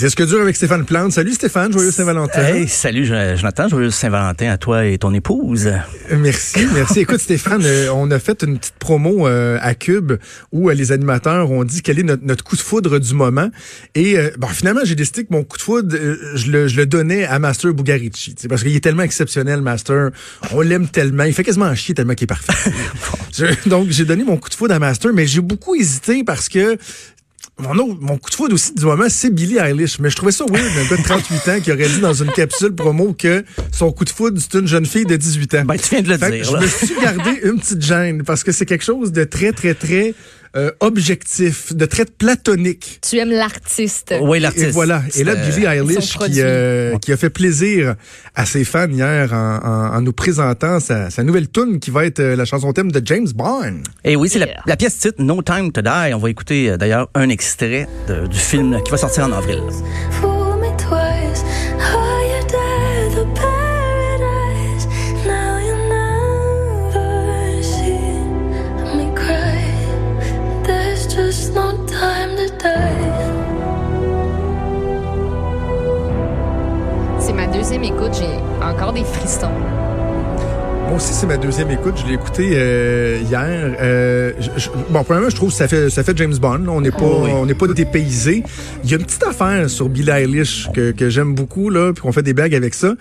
Disque dur avec Stéphane Plante. Salut Stéphane, joyeux Saint-Valentin. Hey, salut Jonathan, joyeux Saint-Valentin à toi et ton épouse. Euh, merci, merci. Écoute Stéphane, euh, on a fait une petite promo euh, à Cube où les animateurs ont dit quel est notre, coup de foudre du moment. Et bon, finalement, j'ai décidé que mon coup de foudre, je le, je, le, donnais à Master Bugarici. Parce qu'il est tellement exceptionnel, Master. On l'aime tellement. Il fait quasiment chier tellement qu'il est parfait. donc, j'ai donné mon coup de foudre à Master, mais j'ai beaucoup hésité parce que mon, mon coup de foudre aussi du moment, c'est Billie Eilish. Mais je trouvais ça weird d'un gars de 38 ans qui aurait dit dans une capsule promo que son coup de foudre, c'est une jeune fille de 18 ans. Ben, tu viens de le dire. Je me suis gardé une petite gêne parce que c'est quelque chose de très, très, très euh, objectif, de très platonique. Tu aimes l'artiste. Oui, l'artiste. Et voilà. Et là, Billie Eilish qui, euh, qui, a fait plaisir à ses fans hier en, en, nous présentant sa, sa nouvelle tune qui va être euh, la chanson thème de James Bond. Et oui, c'est la, la, pièce titre No Time to Die. On va écouter d'ailleurs un extrait de, du film qui va sortir en avril. deuxième c'est ma deuxième écoute. Je l'ai écouté euh, hier. Euh, bon, premièrement, je trouve que ça fait, ça fait James Bond. On n'est pas, oh on n'est pas dépaysé. Il y a une petite affaire sur Billie Eilish que, que j'aime beaucoup là, puis qu'on fait des blagues avec ça.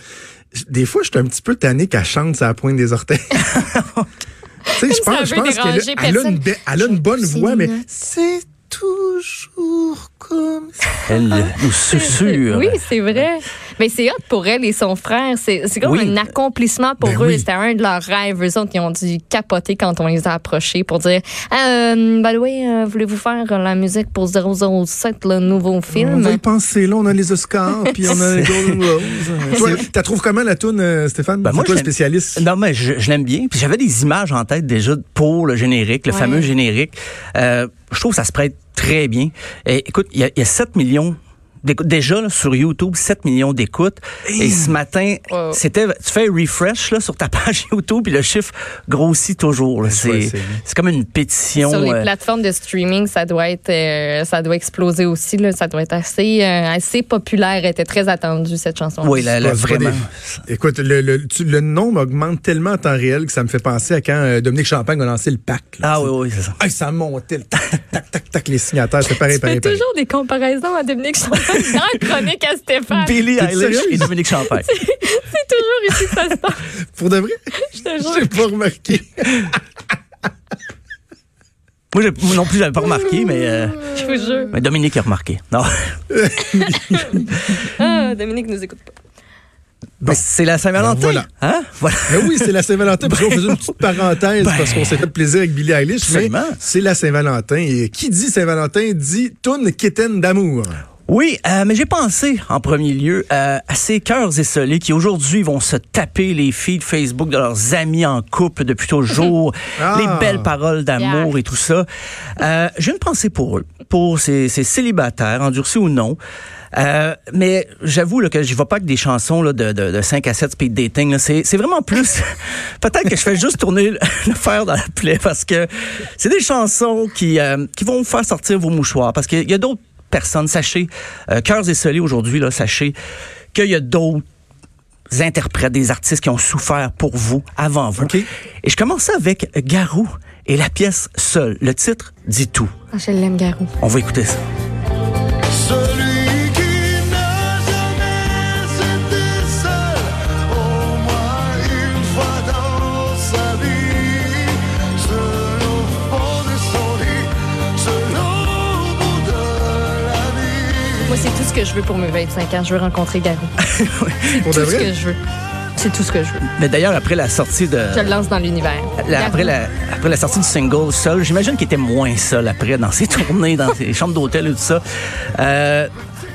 Des fois, je suis un petit peu tanné qu'elle chante ça la pointe des orteils. tu sais, je pense, je pense qu'elle a, une, elle a une bonne voix, mais c'est toujours comme ça. Elle nous susurre. Oui, c'est vrai. Mais c'est hot pour elle et son frère. C'est comme un accomplissement pour ben eux. C'était un de leurs rêves. Eux autres, ils ont dû capoter quand on les a approchés pour dire euh, the way, euh, voulez-vous faire la musique pour 007, le nouveau film? On va y penser. Là, on a les Oscars, puis on a les Golden Roses. Toi, tu trouves comment la tune, euh, Stéphane? Ben moi, toi, spécialiste. Non, mais je, je l'aime bien. Puis j'avais des images en tête déjà pour le générique, le fameux générique. Euh, je trouve que ça se prête très bien. Et, écoute, il y, y, a 7 millions Déjà, sur YouTube, 7 millions d'écoutes. Et ce matin, c'était, tu fais un refresh là, sur ta page YouTube, puis le chiffre grossit toujours. C'est, c'est comme une pétition. Sur les euh, plateformes de streaming, ça doit être, euh, ça doit exploser aussi. Là. Ça doit être assez, euh, assez populaire. Elle était très attendue, cette chanson. Oui, la, vraiment. Écoute, le, le, le, nombre augmente tellement en temps réel que ça me fait penser à quand Dominique Champagne a lancé le pack. ah oui, oui, c'est ça. Ah, ça montait, tac, tac, tac, tac, les signataires, c'est pareil, tu pareil, fais toujours des comparaisons à Dominique Champagne. Dans chronique à Stéphane. Billy Eilish et Dominique Champagne. C'est toujours ici que ça se passe. Pour de vrai? Je te jure. J'ai pas remarqué. Moi, non plus, j'avais pas remarqué, mais. Euh, je vous jure. Mais Dominique a remarqué. Non. ah, Dominique nous écoute pas. Ben, c'est la Saint-Valentin. voilà. Hein? voilà. Mais oui, c'est la Saint-Valentin. Parce qu'on faisait une petite parenthèse ben, parce qu'on s'est fait plaisir avec Billie Eilish. Mais c'est la Saint-Valentin. Et qui dit Saint-Valentin dit Toune Kitten d'amour. Oui, euh, mais j'ai pensé en premier lieu euh, à ces cœurs esselés qui aujourd'hui vont se taper les feeds Facebook de leurs amis en couple depuis toujours, ah. les belles paroles d'amour et tout ça. Euh, j'ai une pensée pour eux, pour ces, ces célibataires, endurcis ou non. Euh, mais j'avoue que je vais pas avec des chansons là, de, de, de 5 à 7 speed dating. C'est vraiment plus... Peut-être que je fais juste tourner le fer dans la plaie parce que c'est des chansons qui, euh, qui vont faire sortir vos mouchoirs. Parce qu'il y a d'autres personne. Sachez, euh, Cœurs et Soleil aujourd'hui, là, sachez qu'il y a d'autres interprètes, des artistes qui ont souffert pour vous, avant vous. Et je commençais avec Garou et la pièce Seul. Le titre dit tout. Ah, je l'aime, Garou. On va écouter ça. Ce que je veux pour mes 25 ans. Je veux rencontrer Garou. c'est tout ce que je veux. C'est tout ce que je veux. Mais d'ailleurs, après la sortie de. Je le lance dans l'univers. Après la, après la sortie du single Seul, j'imagine qu'il était moins seul après dans ses tournées, dans ses chambres d'hôtel et tout ça. Euh,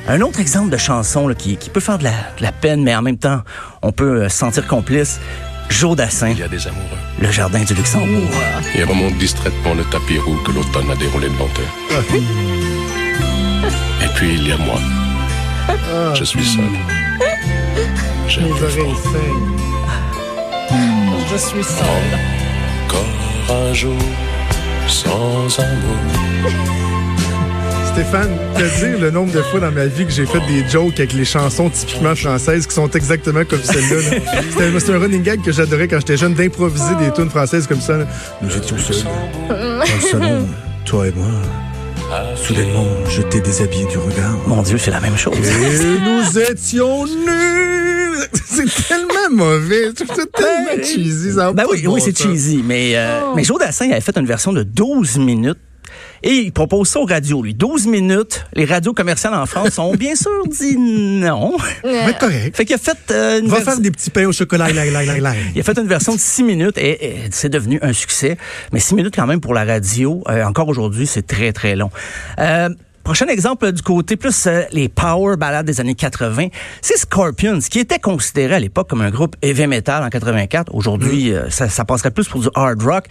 un autre exemple de chanson là, qui, qui, peut faire de la, de la, peine, mais en même temps, on peut euh, se sentir complice. Joe Dassin. Il y a des amoureux. Le jardin du Luxembourg. Il remonte distraitement le tapis roux que l'automne a déroulé devant eux. Ah. Et puis il y a moi. Ah. Je suis seul. J'ai oreilles Je suis seul. Encore un jour sans amour. Stéphane, te dire le nombre de fois dans ma vie que j'ai fait des jokes avec les chansons typiquement françaises qui sont exactement comme celle-là. C'était un running gag que j'adorais quand j'étais jeune, d'improviser des tunes françaises comme ça. Nous étions seuls dans le salon, toi et moi. Soudainement, je t'ai déshabillé du regard. Mon Dieu, c'est la même chose. Et nous étions nus. C'est tellement mauvais. C'est tellement ben, cheesy. Ça ben oui, oui c'est cheesy. Mais, euh, oh. mais Joe Dassin avait fait une version de 12 minutes et il propose ça aux radios, lui. 12 minutes. Les radios commerciales en France ont bien sûr dit non. Mais correct. Fait qu'il a fait euh, Va faire des petits pains au chocolat. il a fait une version de 6 minutes et, c'est devenu un succès. Mais 6 minutes quand même pour la radio, euh, encore aujourd'hui, c'est très, très long. Euh, Prochain exemple du côté plus euh, les power ballades des années 80, c'est Scorpions, qui était considéré à l'époque comme un groupe heavy metal en 84. Aujourd'hui, mm. ça, ça passerait plus pour du hard rock.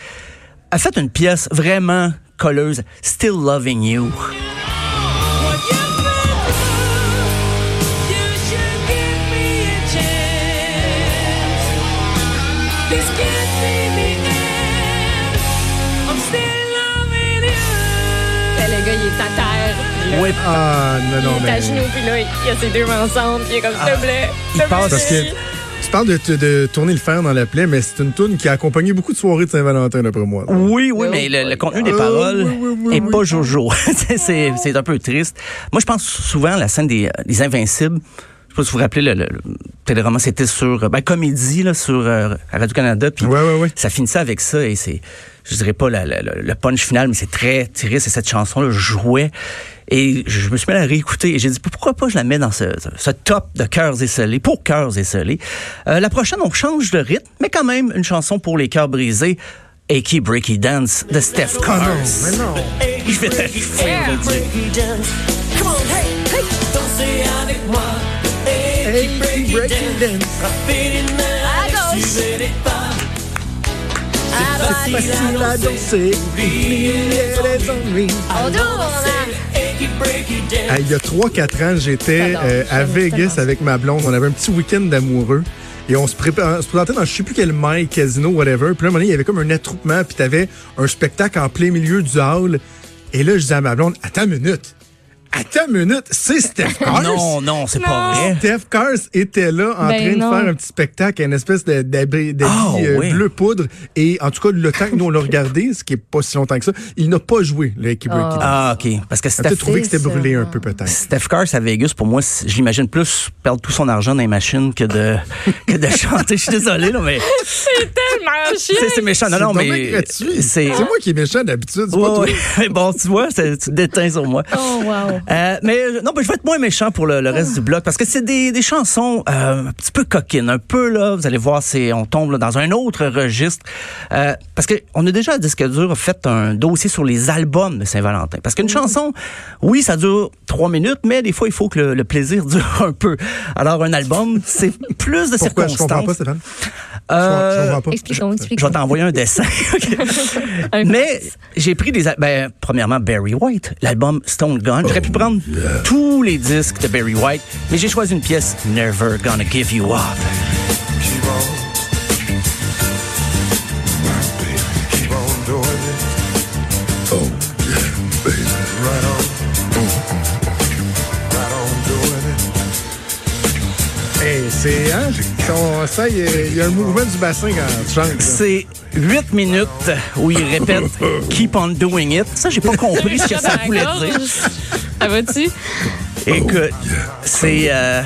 A fait une pièce vraiment colleuse, Still Loving You. Le gars, il est à terre. Oui. Ah, non, non, il est à genoux, puis là, il y a ses deux mains ensemble, puis il est comme, s'il te plaît. Il passe parce que tu parles de, tourner le fer dans la plaie, mais c'est une tune qui a accompagné beaucoup de soirées de Saint-Valentin, d'après moi. Oui, oui, mais le, contenu des euh, paroles est pas jojo. c'est un peu triste. Moi, je pense souvent à la scène des, des Invincibles. Je sais pas si vous vous rappelez, le, le, téléroman, c'était sur ben, Comédie là, sur euh, Radio-Canada. Puis ouais, ouais, ouais. ça finissait avec ça et c'est, je dirais pas le punch final, mais c'est très triste. Et cette chanson-là jouait. Et je me suis mis à la réécouter et j'ai dit pourquoi pas je la mets dans ce, ce top de cœurs esselés, pour cœurs esselés. Euh, la prochaine, on change de rythme, mais quand même une chanson pour les cœurs brisés. Aki Breaky Dance de Steph. Oh non, mais non. Je vais t'arriver. avec moi. Breaky Dance. À gauche. C'est facile à danser, oublier les ennuis. On il y a 3-4 ans, j'étais euh, à Vegas avec ma blonde. On avait un petit week-end d'amoureux. Et on se, présentait dans je sais plus quel mail, casino, whatever. Puis là, un moment donné, il y avait comme un attroupement, puis t'avais un spectacle en plein milieu du hall. Et là, je disais à ma blonde, attends une minute. Attends une minute, c'est Steph Cars? non, non, c'est pas vrai. Steph Cars était là en ben train de faire un petit spectacle, une espèce d'habit oh, bleu poudre. Et en tout cas, le temps que nous on l'a regardé, ce qui est pas si longtemps que ça, il n'a pas joué l'équipe oh. Ah, OK. Parce que Steph... trouvé que c'était brûlé un peu peut-être. Steph Cars à Vegas, pour moi, je l'imagine plus perdre tout son argent dans les machines que de, que de chanter. Je suis désolé, là, mais... c'est tellement chiant. C'est méchant. Non, non, mais... C'est moi qui est méchant d'habitude, c'est pas toi. bon, tu vois, tu déteins sur moi. Oh, wow. Euh, mais non, mais je vais être moins méchant pour le, reste du bloc parce que c'est des, des chansons euh, un petit peu coquines, un peu là. Vous allez voir, c'est on tombe là, dans un autre registre euh, parce que on a déjà à disque dur fait un dossier sur les albums de Saint-Valentin. Parce qu'une chanson, oui, ça dure trois minutes, mais des fois il faut que le, plaisir dure un peu. Alors un album, c'est plus de Pourquoi? circonstances. Je comprends pas, Stéphane. Euh, je, vais t'envoyer un dessin. Mais j'ai pris des... Ben, premièrement, Barry White, l'album Stone Gun. J'aurais pu oh, prendre tous les disques de Barry White, mais j'ai choisi une pièce, Never Gonna Give You Up. c'est, hein? Ça, il y, a un mouvement du bassin quand tu chantes. C'est 8 minutes où il répète Keep on doing it. Ça, j'ai pas compris ce que ça voulait dire. Ça va-tu? Écoute, c'est. Euh,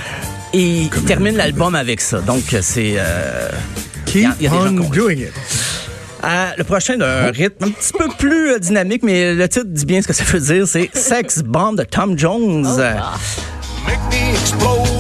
il termine l'album avec ça. Donc, c'est. Euh, Keep on doing it. Euh, le prochain d'un rythme un petit peu plus euh, dynamique, mais le titre dit bien ce que ça veut dire. C'est Sex Bomb de Tom Jones. Oh, Make me explode,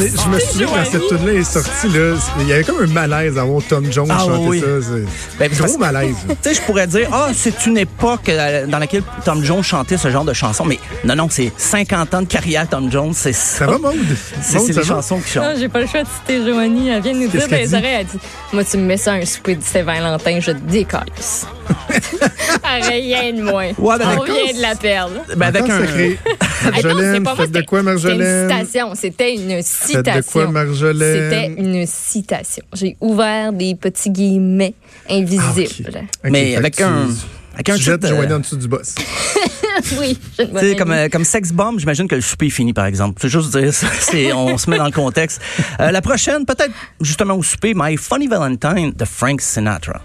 Je me souviens quand cette tune-là est sortie, là, il y avait comme un malaise à voir Tom Jones Ah, chanter oui. ça. C'est Ben, gros parce- malaise. Tu sais, je pourrais dire, ah, c'est une époque euh, dans laquelle Tom Jones chantait ce genre de chansons. Mais non, non, c'est 50 ans de carrière, Tom Jones. C'est ça. Ça va, Maude? C'est Maude, c'est ça les va? chansons qui Non, chantent. j'ai pas le choix de citer Joanie. Elle vient nous Qu'est-ce dire les dit? oreilles, elle dit Moi, tu me mets ça un souper de Saint-Valentin, je te décalisse. Rien de moins. Ouais, ben, On vient de la perdre. Ben, avec un. sacré. Attends, c'est Marjolaine, pas moi, de c'était- quoi, C'était une Marjolaine? citation. C'était une citation. de quoi, Marjolaine? C'était une citation. J'ai ouvert des petits guillemets invisibles. Ok, mais fait avec que un. Avec un Tu titre, euh, en dessous du boss. oui, amie. comme, euh, comme Sex Bomb, j'imagine que le souper est fini, par exemple. C'est juste dire ça. C'est, on se met dans le contexte. Euh, la prochaine, peut-être justement au souper, My Funny Valentine de Frank Sinatra.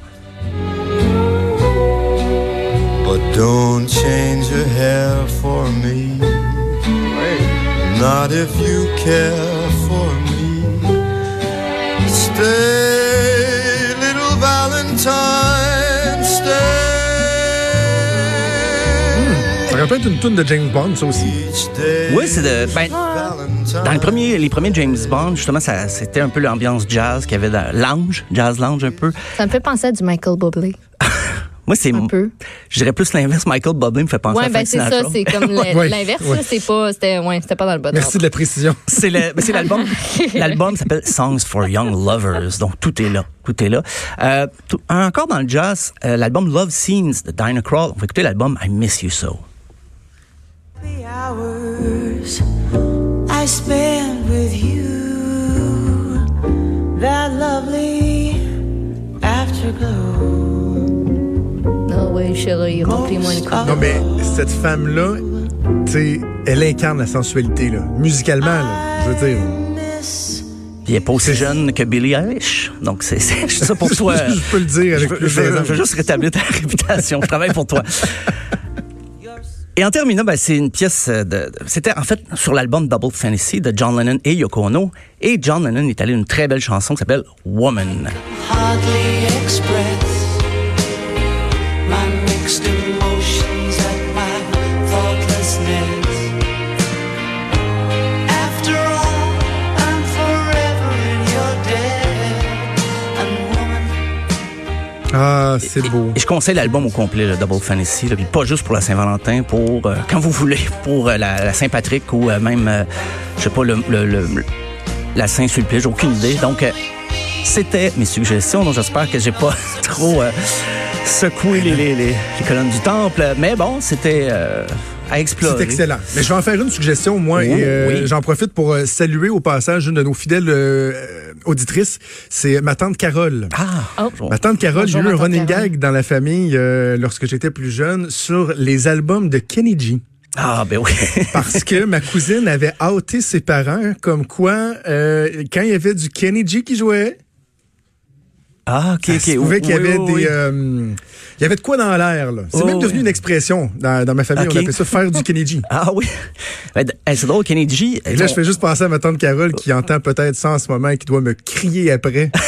Don't change your hair for me. Not if you care for me. Stay, little Valentine, stay. Ça rappelle une tune de James Bond, ça aussi. Oui, c'est de. Ben, dans les premiers, les premiers James Bond, justement, ça, c'était un peu l'ambiance jazz qu'il y avait dans lounge, jazz lounge un peu. Ça me fait penser à du Michael Bublé. Moi, c'est. Un peu. Je dirais plus l'inverse. Michael Bublé me fait penser Ouais, à ben Frank c'est ça, Sinatra. c'est comme Ouais, l'inverse. ouais. là, C'est pas, c'était, ouais, c'était pas dans le bon Merci ordre. de la précision. C'est le- ben, c'est l'album. l'album s'appelle Songs for Young Lovers. Donc tout est là, tout est là. Euh, tout- encore dans le jazz, euh, l'album Love Scenes de Dinah Krall. On va écouter l'album I Miss You So. The hours I spend chérie, remplis-moi une coupe. Non, mais cette femme-là, tu sais, elle incarne la sensualité, là. Musicalement, là. Je veux dire. Il n'est pas aussi jeune que Billie Eilish. Donc c'est ça pour toi. je peux le dire Je avec veux, je veux- je veux juste rétablir ta réputation. Je travaille pour toi. Et en terminant, ben, c'est une pièce de, de- c'était en fait sur l'album Double Fantasy de John Lennon et Yoko Ono. Et John Lennon est allé une très belle chanson qui s'appelle Woman. hardly express Ah, c'est beau. Et je conseille l'album au complet, le Double Fantasy, là, puis pas juste pour la Saint-Valentin, pour euh, quand vous voulez, pour euh, la, la Saint-Patrick ou euh, même, je sais pas, le, le- le- la Saint-Sulpice, j'ai aucune idée. Donc, c'était mes suggestions, donc j'espère que j'ai pas trop secoué les, les- les- les colonnes du temple. Mais bon, c'était à explorer. C'est excellent. Mais je vais en faire une suggestion, moi, Oh, et oui. j'en profite pour saluer au passage une de nos fidèles auditrices. C'est ma tante Carole. Ah, Oh. bonjour. Ma tante Carole, j'ai eu un running Carole. gag dans la famille euh, lorsque j'étais plus jeune sur les albums de Kenny G. Ah, ben oui. Parce que ma cousine avait outé ses parents comme quoi, euh, quand il y avait du Kenny G qui jouait, Ah, OK, ça OK. se pouvait qu'il y Oui, avait oui, des... oui. euh, il y avait de quoi dans l'air, là. C'est Oh, même devenu oui. une expression dans, dans ma famille. On appelait ça faire du Kenny G. Ah oui. Ben, c'est drôle, Kenny G. Et là, je fais juste penser à ma tante Carole qui entend peut-être ça en ce moment et qui doit me crier après.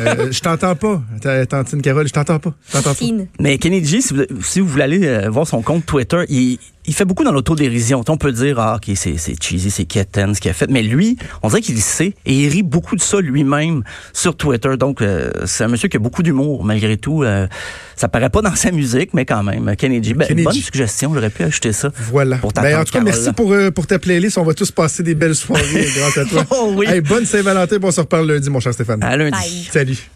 Euh, je t'entends pas, ta- tantine Carole, je t'entends pas. Je t'entends pas. Mais Kennedy, si vous, si vous voulez aller euh, voir son compte Twitter, il, il fait beaucoup dans l'autodérision. On peut dire, ah, OK, c'est c'est cheesy, c'est quétaine ce qu'il a fait. Mais lui, on dirait qu'il sait et il rit beaucoup de ça lui-même sur Twitter. Donc, euh, c'est un monsieur qui a beaucoup d'humour, malgré tout. Euh, ça paraît pas dans sa musique, mais quand même. Kennedy, ben, Kennedy. bonne suggestion. J'aurais pu ajouter ça. Voilà. Pour ta Ben, en tout cas, Carole. merci pour, euh, pour ta playlist. On va tous passer des belles soirées grâce à toi. Oh oui. Hey, bonne Saint-Valentin. Bon, on se reparle lundi, mon cher Stéphane. À lundi. Bye. Salut.